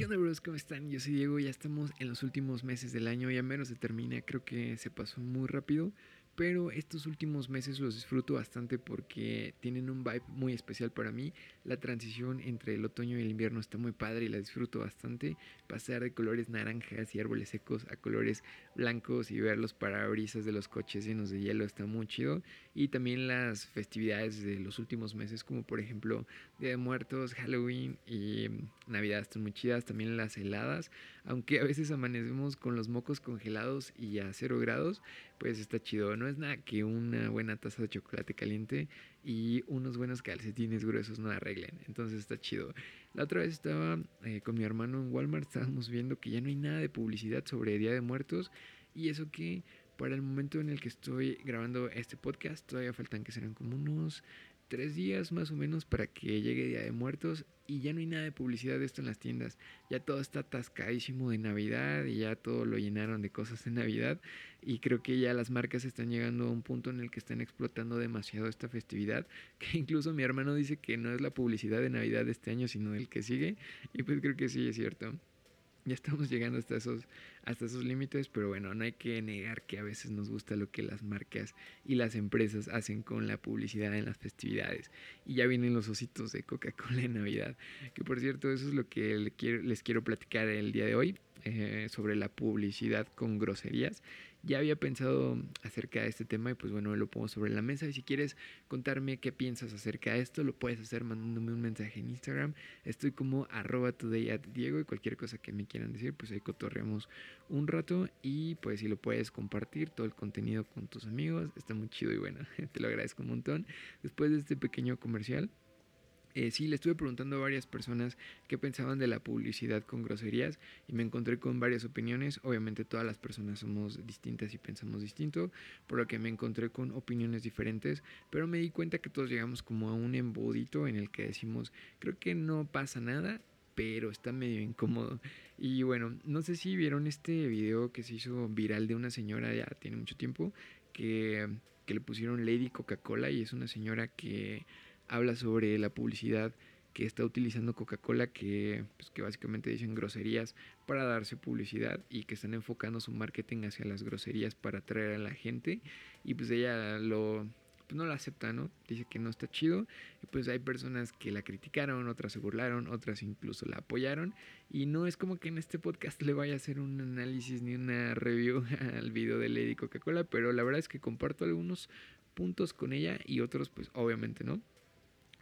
¿Qué onda, bros? ¿Cómo están? Yo soy Diego, ya estamos en los últimos meses del año, ya menos se termina, creo que se pasó muy rápido pero estos últimos meses los disfruto bastante porque tienen un vibe muy especial para mí. La transición entre el otoño y el invierno está muy padre y la disfruto bastante. Pasar de colores naranjas y árboles secos a colores blancos y ver los parabrisas de los coches llenos de hielo está muy chido. Y también las festividades de los últimos meses, como por ejemplo Día de Muertos, Halloween y Navidad están muy chidas. También las heladas, aunque a veces amanecemos con los mocos congelados y a cero grados, pues está chido, ¿no? es nada que una buena taza de chocolate caliente y unos buenos calcetines gruesos no arreglen. Entonces está chido. La otra vez estaba eh, con mi hermano en Walmart, estábamos viendo que ya no hay nada de publicidad sobre Día de Muertos y eso que para el momento en el que estoy grabando este podcast todavía faltan que serán como unos tres días más o menos para que llegue Día de Muertos y ya no hay nada de publicidad de esto en las tiendas. Ya todo está atascadísimo de Navidad y ya todo lo llenaron de cosas de Navidad y creo que ya las marcas están llegando a un punto en el que están explotando demasiado esta festividad, que incluso mi hermano dice que no es la publicidad de Navidad de este año, sino del que sigue y pues creo que sí es cierto ya estamos llegando hasta esos, hasta esos límites, pero bueno, no hay que negar que a veces nos gusta lo que las marcas y las empresas hacen con la publicidad en las festividades. Y ya vienen los ositos de Coca-Cola en Navidad, que por cierto, eso es lo que les quiero, platicar el día de hoy. Eh, sobre la publicidad con groserías. Ya había pensado acerca de este tema y pues bueno, lo pongo sobre la mesa. Y si quieres contarme qué piensas acerca de esto, lo puedes hacer mandándome un mensaje en Instagram. Estoy como arroba today at Diego y cualquier cosa que me quieran decir, pues ahí cotorreamos un rato. Y pues si lo puedes compartir todo el contenido con tus amigos, está muy chido y bueno, te lo agradezco un montón. Después de este pequeño comercial. Eh, sí, le estuve preguntando a varias personas qué pensaban de la publicidad con groserías y me encontré con varias opiniones. Obviamente todas las personas somos distintas y pensamos distinto, por lo que me encontré con opiniones diferentes, pero me di cuenta que todos llegamos como a un embudito en el que decimos, creo que no pasa nada, pero está medio incómodo. Y bueno, no sé si vieron este video que se hizo viral de una señora, ya tiene mucho tiempo, que, que le pusieron Lady Coca-Cola y es una señora que habla sobre la publicidad que está utilizando Coca-Cola, que, pues, que básicamente dicen groserías para darse publicidad y que están enfocando su marketing hacia las groserías para atraer a la gente. Y pues ella lo, pues no la acepta, ¿no? Dice que no está chido. Y pues hay personas que la criticaron, otras se burlaron, otras incluso la apoyaron. Y no es como que en este podcast le vaya a hacer un análisis ni una review al video de Lady Coca-Cola, pero la verdad es que comparto algunos puntos con ella y otros pues obviamente no.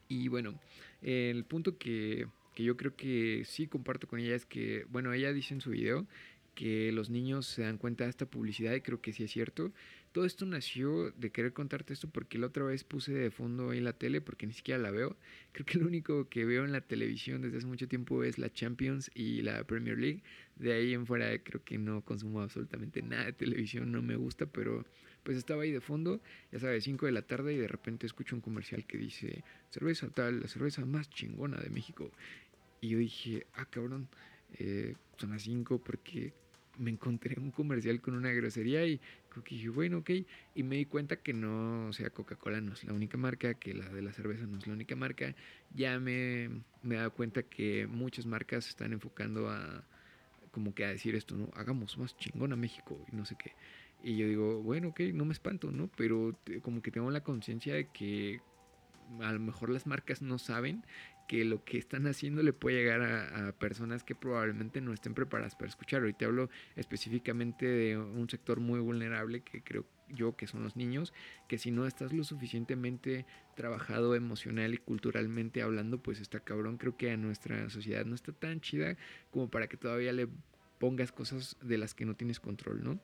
Y bueno, el punto que, yo creo que sí comparto con ella es que, bueno, ella dice en su video que los niños se dan cuenta de esta publicidad y creo que sí es cierto. Todo esto nació de querer contarte esto porque la otra vez puse de fondo ahí la tele porque ni siquiera la veo. Creo que lo único que veo en la televisión desde hace mucho tiempo es la Champions y la Premier League. De ahí en fuera creo que no consumo absolutamente nada de televisión, no me gusta, pero pues estaba ahí de fondo, ya sabes, 5 de la tarde y de repente escucho un comercial que dice, cerveza tal, la cerveza más chingona de México. Y yo dije, ah, cabrón, eh, son las 5 porque me encontré un comercial con una grosería y dije, bueno, ok. Y me di cuenta que no, o sea, Coca-Cola no es la única marca, que la de la cerveza no es la única marca. Ya me, me he dado cuenta que muchas marcas están enfocando a, como que a decir esto, ¿no? Hagamos más chingón a México y no sé qué. Y yo digo, bueno, ok, no me espanto, ¿no? Pero como que tengo la conciencia de que a lo mejor las marcas no saben que lo que están haciendo le puede llegar a, personas que probablemente no estén preparadas para escucharlo. Y te hablo específicamente de un sector muy vulnerable que creo yo que son los niños, que si no estás lo suficientemente trabajado emocional y culturalmente hablando, pues está cabrón. Creo que a nuestra sociedad no está tan chida como para que todavía le pongas cosas de las que no tienes control, ¿no?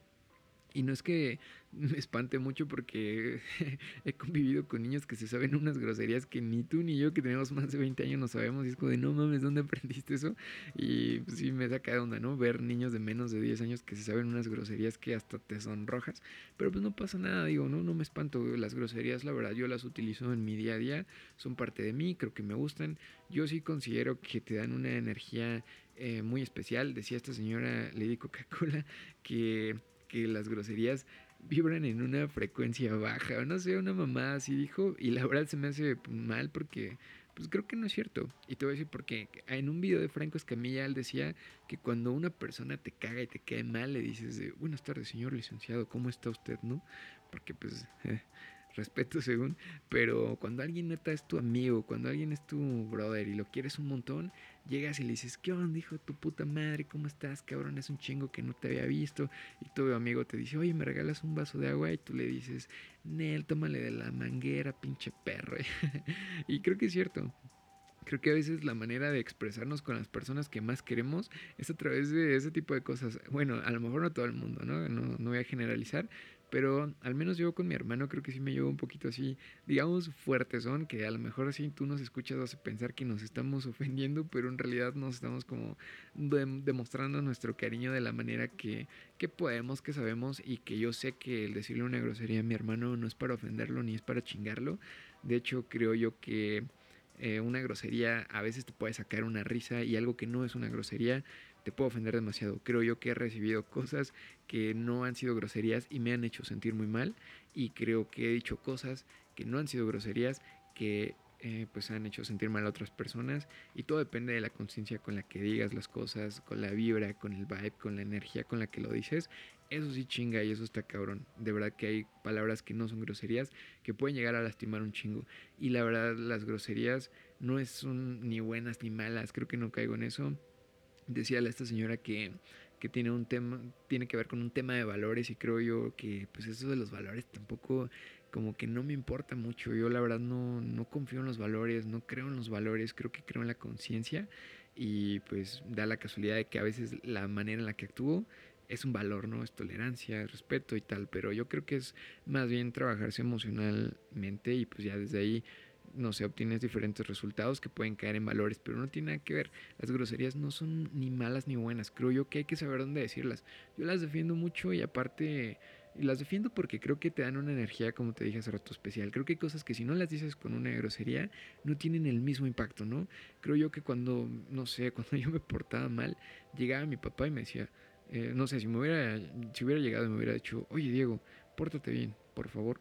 Y no es que me espante mucho porque he convivido con niños que se saben unas groserías que ni tú ni yo que tenemos más de 20 años no sabemos. Y es como de, no mames, ¿dónde aprendiste eso? Y pues, sí me saca de onda, ¿no? Ver niños de menos de 10 años que se saben unas groserías que hasta te son rojas. Pero pues no pasa nada, digo, no, no me espanto. Las groserías, la verdad, yo las utilizo en mi día a día. Son parte de mí, creo que me gustan. Yo sí considero que te dan una energía eh, muy especial. Decía esta señora Lady Coca-Cola que que las groserías vibran en una frecuencia baja, no sé, una mamá así dijo, y la verdad se me hace mal porque pues creo que no es cierto. Y te voy a decir porque en un video de Franco Escamilla él decía que cuando una persona te caga y te cae mal, le dices de, buenas tardes, señor licenciado, ¿cómo está usted, no? Porque pues respeto según, pero cuando alguien neta es tu amigo, cuando alguien es tu brother y lo quieres un montón, llegas y le dices, ¿qué onda, hijo de tu puta madre? ¿Cómo estás, cabrón? Es un chingo que no te había visto. Y tu amigo te dice, oye, ¿me regalas un vaso de agua? Y tú le dices, Nel, tómale de la manguera, pinche perro. y creo que es cierto. Creo que a veces la manera de expresarnos con las personas que más queremos es a través de ese tipo de cosas. Bueno, a lo mejor no todo el mundo, ¿no? No, no voy a generalizar, pero al menos yo con mi hermano creo que sí me llevo un poquito así, digamos, fuerte son, que a lo mejor así tú nos escuchas vas a pensar que nos estamos ofendiendo, pero en realidad nos estamos como demostrando nuestro cariño de la manera que, que podemos, que sabemos y que yo sé que el decirle una grosería a mi hermano no es para ofenderlo ni es para chingarlo. De hecho, creo yo que eh, una grosería a veces te puede sacar una risa y algo que no es una grosería te puedo ofender demasiado. Creo yo que he recibido cosas que no han sido groserías y me han hecho sentir muy mal. Y creo que he dicho cosas que no han sido groserías que eh, pues han hecho sentir mal a otras personas. Y todo depende de la conciencia con la que digas las cosas, con la vibra, con el vibe, con la energía con la que lo dices. Eso sí chinga y eso está cabrón. De verdad que hay palabras que no son groserías que pueden llegar a lastimar un chingo. Y la verdad las groserías no son ni buenas ni malas. Creo que no caigo en eso decía esta señora que, que, tiene un tema, tiene que ver con un tema de valores y creo yo que pues eso de los valores tampoco como que no me importa mucho. Yo la verdad no, no confío en los valores, no creo en los valores, creo que creo en la conciencia y pues da la casualidad de que a veces la manera en la que actúo es un valor, ¿no? Es tolerancia, respeto y tal, pero yo creo que es más bien trabajarse emocionalmente y pues ya desde ahí no sé, obtienes diferentes resultados que pueden caer en valores, pero no tiene nada que ver. Las groserías no son ni malas ni buenas. Creo yo que hay que saber dónde decirlas. Yo las defiendo mucho y aparte las defiendo porque creo que te dan una energía, como te dije hace rato, especial. Creo que hay cosas que si no las dices con una grosería, no tienen el mismo impacto, ¿no? Creo yo que cuando, no sé, cuando yo me portaba mal, llegaba mi papá y me decía, eh, no sé, si me hubiera, si hubiera llegado y me hubiera dicho, oye Diego, pórtate bien, por favor.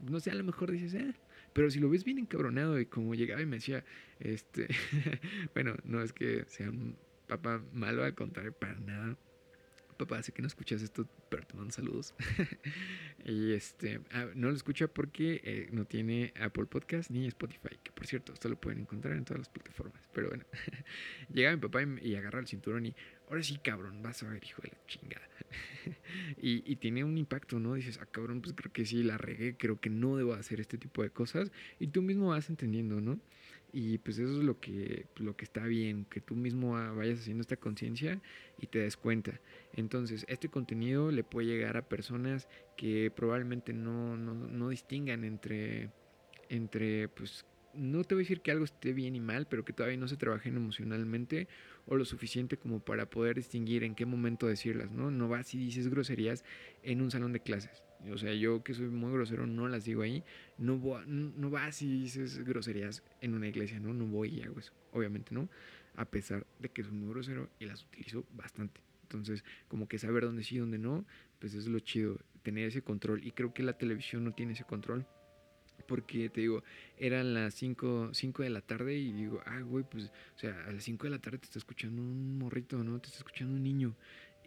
No sé, a lo mejor dices, eh, pero si lo ves bien encabronado y como llegaba y me decía, este, bueno, no es que sea un papá malo, al contrario, para nada. Papá, sé que no escuchas esto, pero te mando saludos. y este, ah, no lo escucha porque eh, no tiene Apple Podcast ni Spotify, que por cierto, esto lo pueden encontrar en todas las plataformas. Pero bueno, llegaba mi papá y, y agarra el cinturón y, ahora sí, cabrón, vas a ver, hijo de la chingada. y, tiene un impacto, ¿no? Dices, ah, cabrón, pues creo que sí, la regué, creo que no debo hacer este tipo de cosas. Y tú mismo vas entendiendo, ¿no? Y pues eso es lo que, lo que está bien, que tú mismo vayas haciendo esta conciencia y te des cuenta. Entonces, este contenido le puede llegar a personas que probablemente no, no, no distingan entre, entre, pues, no te voy a decir que algo esté bien y mal, pero que todavía no se trabajen emocionalmente o lo suficiente como para poder distinguir en qué momento decirlas, ¿no? No vas y dices groserías en un salón de clases. O sea, yo que soy muy grosero no las digo ahí. No, voy, no vas y dices groserías en una iglesia, ¿no? No voy y hago eso. Obviamente, ¿no? A pesar de que soy muy grosero y las utilizo bastante. Entonces, como que saber dónde sí y dónde no, pues es lo chido, tener ese control. Y creo que la televisión no tiene ese control porque te digo, eran las 5, de la tarde y digo, ah, güey, pues, o sea, a las 5 de la tarde te está escuchando un morrito, ¿no? Te está escuchando un niño.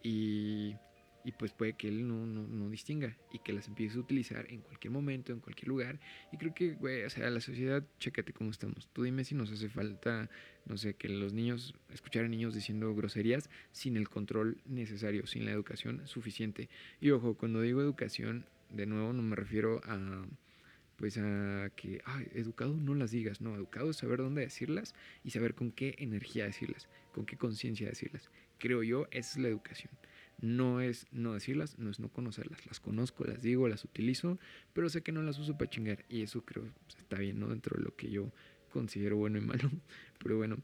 Y, y pues puede que él no, no, no, distinga y que las empiece a utilizar en cualquier momento, en cualquier lugar. Y creo que, güey, o sea, la sociedad, chécate cómo estamos. Tú dime si nos hace falta, no sé, que los niños, escuchar a niños diciendo groserías sin el control necesario, sin la educación suficiente. Y ojo, cuando digo educación, de nuevo no me refiero a pues a que, ay, educado no las digas, no, educado es saber dónde decirlas y saber con qué energía decirlas, con qué conciencia decirlas. Creo yo, esa es la educación. No es no decirlas, no es no conocerlas. Las conozco, las digo, las utilizo, pero sé que no las uso para chingar. Y eso creo pues, está bien, ¿no? Dentro de lo que yo considero bueno y malo. Pero bueno,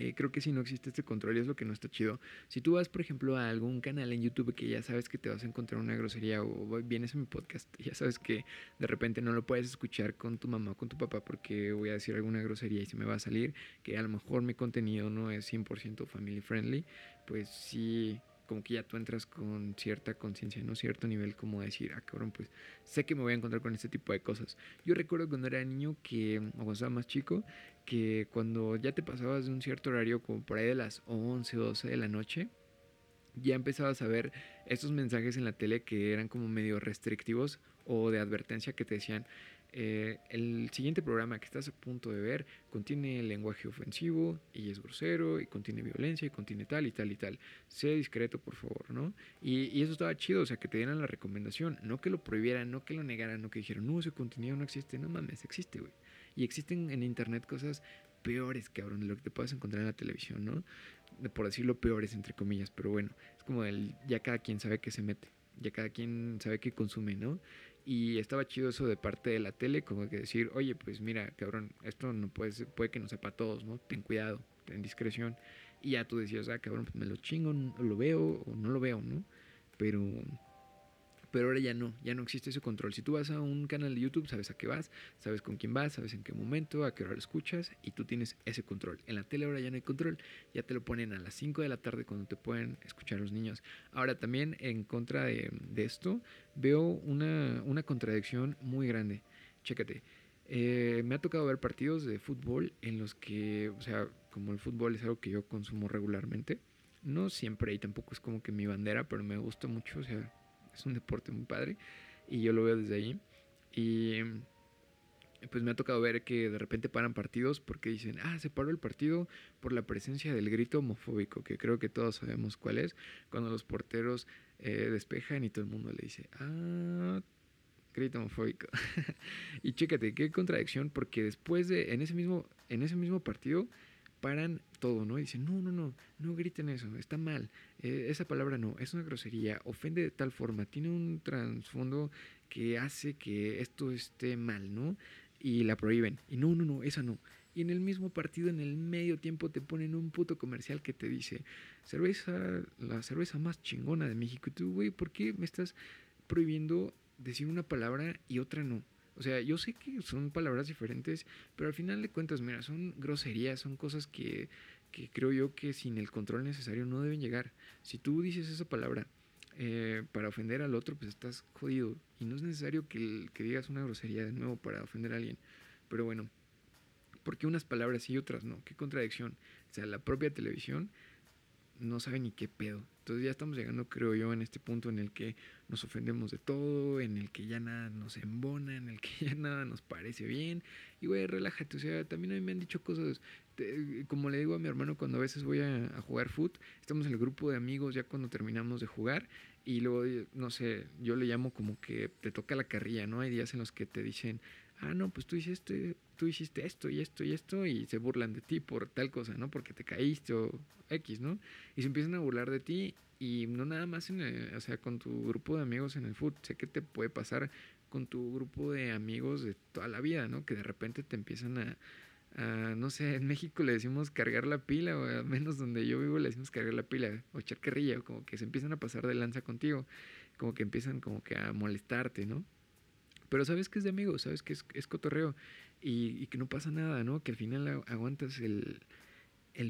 eh, creo que si no existe este control es lo que no está chido. Si tú vas, por ejemplo, a algún canal en YouTube que ya sabes que te vas a encontrar una grosería o vienes a mi podcast, ya sabes que de repente no lo puedes escuchar con tu mamá o con tu papá porque voy a decir alguna grosería y se me va a salir, que a lo mejor mi contenido no es 100% family friendly, pues sí como que ya tú entras con cierta conciencia, ¿no? Cierto nivel como decir, ah, cabrón, pues sé que me voy a encontrar con este tipo de cosas. Yo recuerdo cuando era niño que, o cuando estaba más chico, que cuando ya te pasabas de un cierto horario, como por ahí de las 11 o 12 de la noche, ya empezabas a ver estos mensajes en la tele que eran como medio restrictivos o de advertencia que te decían, eh, el siguiente programa que estás a punto de ver contiene lenguaje ofensivo y es grosero y contiene violencia y contiene tal y tal y tal. Sé discreto, por favor, ¿no? Y, y, eso estaba chido, o sea, que te dieran la recomendación, no que lo prohibieran, no que lo negaran, no que dijeran, no, ese contenido no existe, no mames, existe, güey. Y existen en internet cosas peores, cabrón, de lo que te puedes encontrar en la televisión, ¿no? Por decirlo peores, entre comillas, pero bueno, es como el, ya cada quien sabe qué se mete, ya cada quien sabe qué consume, ¿no? Y estaba chido eso de parte de la tele, como que decir, oye, pues mira, cabrón, esto no puede, puede que no sepa a todos, ¿no? Ten cuidado, ten discreción. Y ya tú decías, ah, cabrón, pues me lo chingo, lo veo o no lo veo, ¿no? Pero pero ahora ya no, ya no existe ese control. Si tú vas a un canal de YouTube, sabes a qué vas, sabes con quién vas, sabes en qué momento, a qué hora escuchas y tú tienes ese control. En la tele ahora ya no hay control, ya te lo ponen a las 5 de la tarde cuando te pueden escuchar los niños. Ahora también en contra de, esto veo una, una, contradicción muy grande. Chécate. Eh, me ha tocado ver partidos de fútbol en los que, o sea, como el fútbol es algo que yo consumo regularmente, no siempre y tampoco es como que mi bandera, pero me gusta mucho, o sea, es un deporte muy padre y yo lo veo desde ahí. Y pues me ha tocado ver que de repente paran partidos porque dicen, ah, se paró el partido por la presencia del grito homofóbico, que creo que todos sabemos cuál es, cuando los porteros eh, despejan y todo el mundo le dice, ah, grito homofóbico. y chécate, qué contradicción, porque después de, en ese mismo, en ese mismo partido, paran todo, ¿no? Y dicen, no, no, no, no griten eso, está mal, eh, esa palabra no, es una grosería, ofende de tal forma, tiene un trasfondo que hace que esto esté mal, ¿no? Y la prohíben. Y no, no, no, esa no. Y en el mismo partido, en el medio tiempo, te ponen un puto comercial que te dice, cerveza, la cerveza más chingona de México. Y tú, güey, ¿por qué me estás prohibiendo decir una palabra y otra no? O sea, yo sé que son palabras diferentes, pero al final de cuentas, mira, son groserías, son cosas que, que creo yo que sin el control necesario no deben llegar. Si tú dices esa palabra eh, para ofender al otro, pues estás jodido. Y no es necesario que, que digas una grosería de nuevo para ofender a alguien. Pero bueno, ¿por qué unas palabras y otras no? Qué contradicción. O sea, la propia televisión no sabe ni qué pedo. Entonces ya estamos llegando, creo yo, en este punto en el que nos ofendemos de todo, en el que ya nada nos embona, en el que ya nada nos parece bien. Y güey, relájate, o sea, también a mí me han dicho cosas, como le digo a mi hermano cuando a veces voy a, jugar foot, estamos en el grupo de amigos ya cuando terminamos de jugar y luego, no sé, yo le llamo como que te toca la carrilla, ¿no? Hay días en los que te dicen, ah, no, pues tú hiciste, tú hiciste esto y esto y esto y se burlan de ti por tal cosa, ¿no? Porque te caíste o X, ¿no? Y se empiezan a burlar de ti y no nada más en el, o sea, con tu grupo de amigos en el foot, sé que te puede pasar con tu grupo de amigos de toda la vida, ¿no? Que de repente te empiezan a, a, no sé, en México le decimos cargar la pila, o al menos donde yo vivo le decimos cargar la pila, o echar carrilla, o como que se empiezan a pasar de lanza contigo, como que empiezan como que a molestarte, ¿no? Pero sabes que es de amigos, sabes que es, es cotorreo y, que no pasa nada, ¿no? Que al final aguantas el,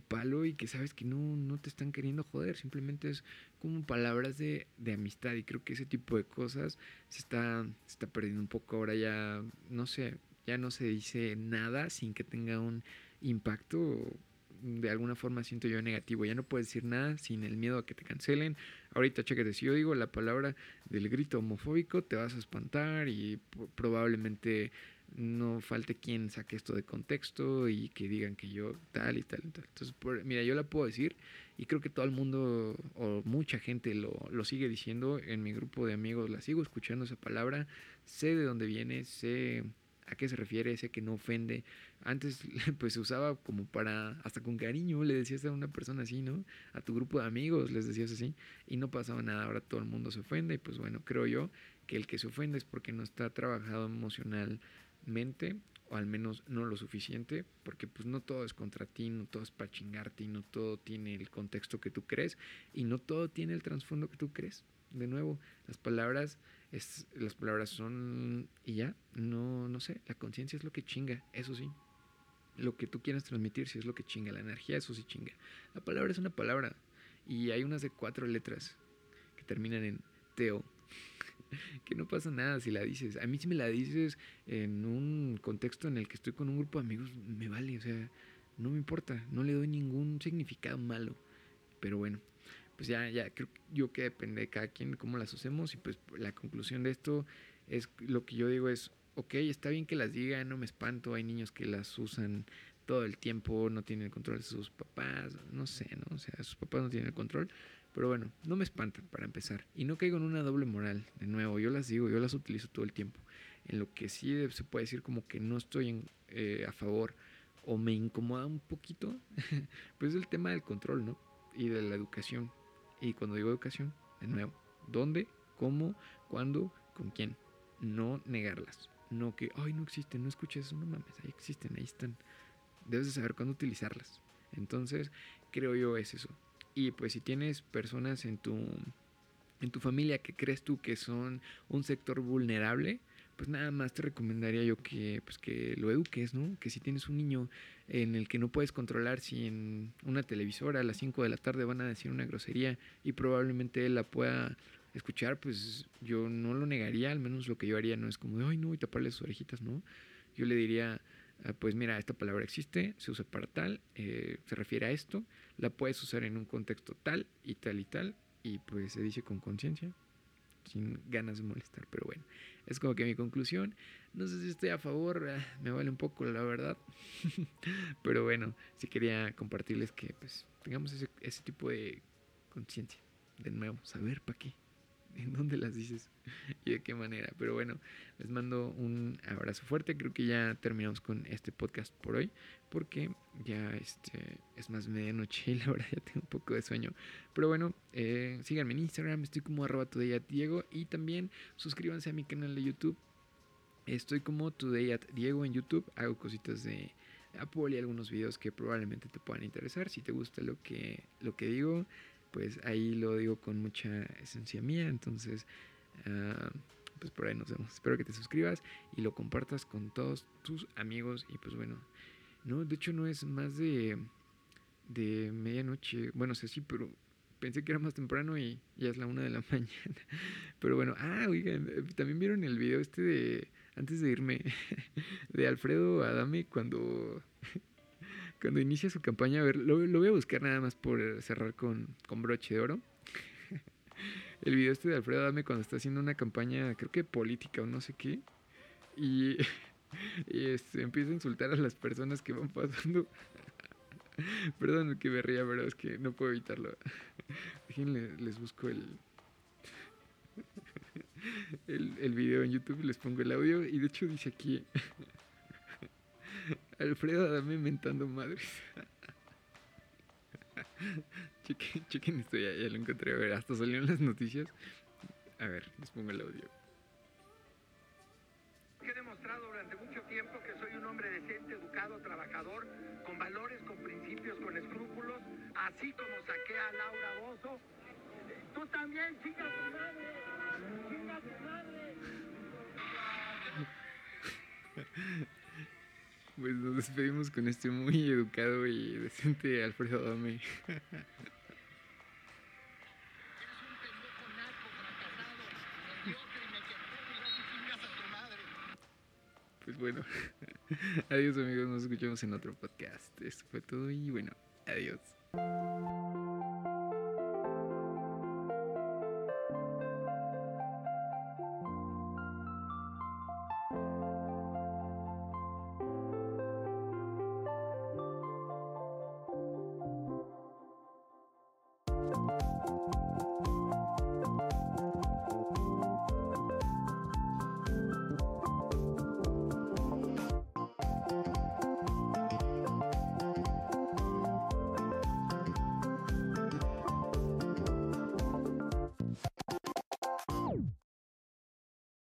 palo y que sabes que no, no te están queriendo joder, simplemente es como palabras de, de amistad. Y creo que ese tipo de cosas se está, se está perdiendo un poco. Ahora ya, no sé, ya no se dice nada sin que tenga un impacto de alguna forma siento yo negativo. Ya no puedes decir nada sin el miedo a que te cancelen. Ahorita, chéquete, si yo digo la palabra del grito homofóbico, te vas a espantar y probablemente no falte quien saque esto de contexto y que digan que yo tal y tal y tal. Entonces, mira, yo la puedo decir y creo que todo el mundo o mucha gente lo, lo sigue diciendo. En mi grupo de amigos la sigo escuchando esa palabra. Sé de dónde viene, sé a qué se refiere, sé que no ofende. Antes pues se usaba como para, hasta con cariño, le decías a una persona así, ¿no? A tu grupo de amigos les decías así y no pasaba nada, ahora todo el mundo se ofende y pues bueno, creo yo que el que se ofende es porque no está trabajado emocionalmente o al menos no lo suficiente, porque pues no todo es contra ti, no todo es para chingarte y no todo tiene el contexto que tú crees y no todo tiene el trasfondo que tú crees. De nuevo, las palabras es, las palabras son y ya, no, no sé, la conciencia es lo que chinga, eso sí. Lo que tú quieras transmitir, si es lo que chinga, la energía, eso sí chinga. La palabra es una palabra Y hay unas de cuatro letras que terminan en Teo. que no pasa nada si la dices. A mí si me la dices en un contexto en el que estoy con un grupo de amigos, me vale, o sea, no me importa, no le doy ningún significado malo. Pero bueno, pues ya, ya creo yo que depende de cada quien cómo las usemos y pues la conclusión de esto es lo que yo digo es, ok, está bien que las diga, no me espanto, hay niños que las usan todo el tiempo, no tienen el control de sus papás, no sé, ¿no? O sea, sus papás no tienen el control, pero bueno, no me espantan para empezar. Y no caigo en una doble moral, de nuevo, yo las digo, yo las utilizo todo el tiempo. En lo que sí se puede decir como que no estoy eh, a favor o me incomoda un poquito, pues es el tema del control, ¿no? Y de la educación. Y cuando digo educación, de nuevo, ¿dónde? ¿Cómo? ¿Cuándo? ¿Con quién? No negarlas. No que, ay, no existen, no escuches eso, no mames, ahí existen, ahí están. Debes de saber cuándo utilizarlas. Entonces, creo yo es eso. Y pues si tienes personas en tu, en tu familia que crees tú que son un sector vulnerable, pues nada más te recomendaría yo que, pues que lo eduques, ¿no? Que si tienes un niño en el que no puedes controlar si en una televisora a las 5 de la tarde van a decir una grosería y probablemente él la pueda escuchar, pues yo no lo negaría, al menos lo que yo haría no es como de, ay no, y taparle sus orejitas, ¿no? Yo le diría, ah, pues mira, esta palabra existe, se usa para tal, eh, se refiere a esto, la puedes usar en un contexto tal y tal y tal, y pues se dice con conciencia, sin ganas de molestar, pero bueno, es como que mi conclusión. No sé si estoy a favor, ah, me vale un poco la verdad, pero bueno, sí quería compartirles que pues tengamos ese, ese tipo de conciencia, de nuevo, saber para qué. en dónde las dices y de qué manera. Pero bueno, les mando un abrazo fuerte. Creo que ya terminamos con este podcast por hoy, porque ya este, es más medianoche y la verdad ya tengo un poco de sueño. Pero bueno, eh, síganme en Instagram, estoy como arroba Diego y también suscríbanse a mi canal de YouTube. Estoy como Today at Diego en YouTube, hago cositas de Apple y algunos videos que probablemente te puedan interesar. Si te gusta lo que, lo que digo, pues ahí lo digo con mucha esencia mía, entonces ah, pues por ahí nos vemos. Espero que te suscribas y lo compartas con todos tus amigos y pues bueno, no, de hecho no es más de, de medianoche, bueno, sé sí, pero pensé que era más temprano y ya es la una de la mañana. Pero bueno, ah, oigan, también vieron el video este de, antes de irme, de Alfredo Adame cuando cuando inicia su campaña, a ver, lo, voy a buscar nada más por cerrar con, con broche de oro. El video este de Alfredo Dame cuando está haciendo una campaña, creo que política o no sé qué. Y, este, empieza a insultar a las personas que van pasando. Perdón que me ría, pero es que no puedo evitarlo. Déjenle, les busco el, el, el video en YouTube les pongo el audio. Y de hecho dice aquí. Alfredo, dame mentando madres. chequen, chequen esto, ya, lo encontré. A ver, hasta salieron las noticias. A ver, les pongo el audio. He demostrado durante mucho tiempo que soy un hombre decente, educado, trabajador, con valores, con principios, con escrúpulos, así como saqué a Laura Bozo. Tú también, chica tu madre, chica tu madre. Pues nos despedimos con este muy educado y decente Alfredo Dame. Pues bueno, adiós amigos, nos escuchamos en otro podcast. Esto fue todo y bueno, adiós.